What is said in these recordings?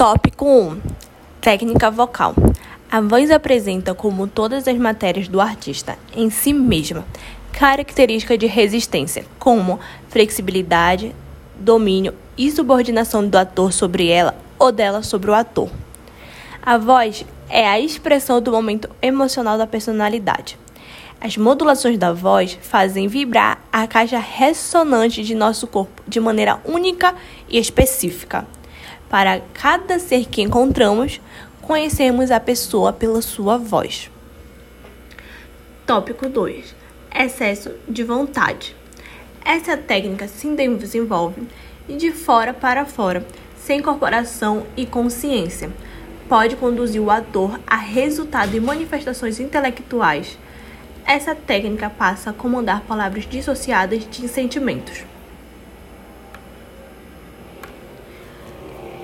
Tópico 1 Técnica vocal. A voz apresenta, como todas as matérias do artista, em si mesma, características de resistência, como flexibilidade, domínio e subordinação do ator sobre ela ou dela sobre o ator. A voz é a expressão do momento emocional da personalidade. As modulações da voz fazem vibrar a caixa ressonante de nosso corpo de maneira única e específica. Para cada ser que encontramos, conhecemos a pessoa pela sua voz. Tópico 2: Excesso de vontade. Essa técnica se desenvolve de fora para fora, sem incorporação e consciência. Pode conduzir o ator a resultado e manifestações intelectuais. Essa técnica passa a comandar palavras dissociadas de sentimentos.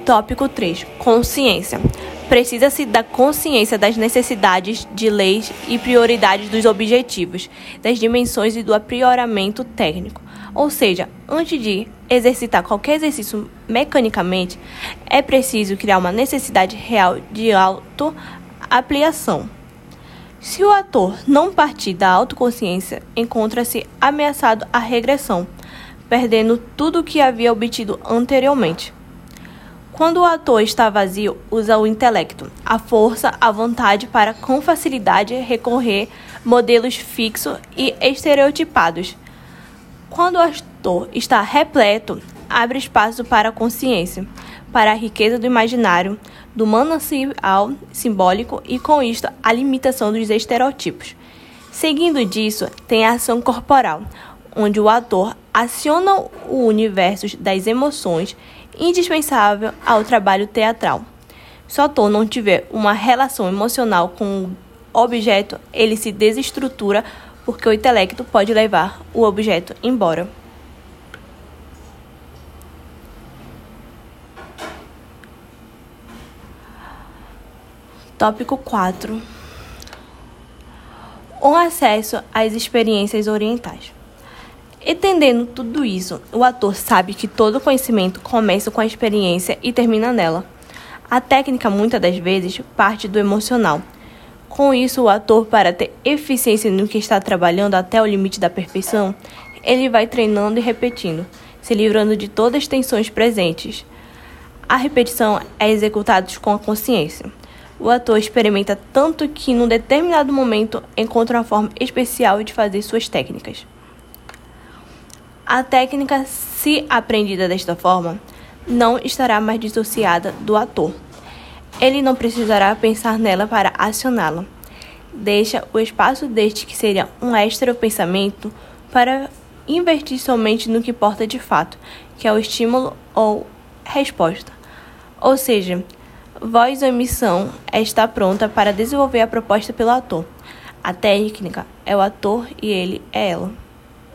Tópico 3. Consciência. Precisa-se da consciência das necessidades de leis e prioridades dos objetivos, das dimensões e do aprioramento técnico. Ou seja, antes de exercitar qualquer exercício mecanicamente, é preciso criar uma necessidade real de autoaplicação. Se o ator não partir da autoconsciência, encontra-se ameaçado à regressão, perdendo tudo o que havia obtido anteriormente. Quando o ator está vazio, usa o intelecto, a força, a vontade para com facilidade recorrer modelos fixos e estereotipados. Quando o ator está repleto, abre espaço para a consciência, para a riqueza do imaginário, do manancial simbólico e com isto a limitação dos estereotipos. Seguindo disso, tem a ação corporal, onde o ator aciona o universo das emoções indispensável ao trabalho teatral. Se o ator não tiver uma relação emocional com o objeto, ele se desestrutura porque o intelecto pode levar o objeto embora. Tópico 4 O acesso às experiências orientais. Entendendo tudo isso, o ator sabe que todo conhecimento começa com a experiência e termina nela. A técnica, muitas das vezes, parte do emocional. Com isso, o ator, para ter eficiência no que está trabalhando até o limite da perfeição, ele vai treinando e repetindo, se livrando de todas as tensões presentes. A repetição é executada com a consciência. O ator experimenta tanto que, num determinado momento, encontra uma forma especial de fazer suas técnicas. A técnica, se aprendida desta forma, não estará mais dissociada do ator. Ele não precisará pensar nela para acioná-la. Deixa o espaço deste que seria um extra pensamento para investir somente no que importa de fato, que é o estímulo ou resposta. Ou seja, voz ou emissão está pronta para desenvolver a proposta pelo ator. A técnica é o ator e ele é ela.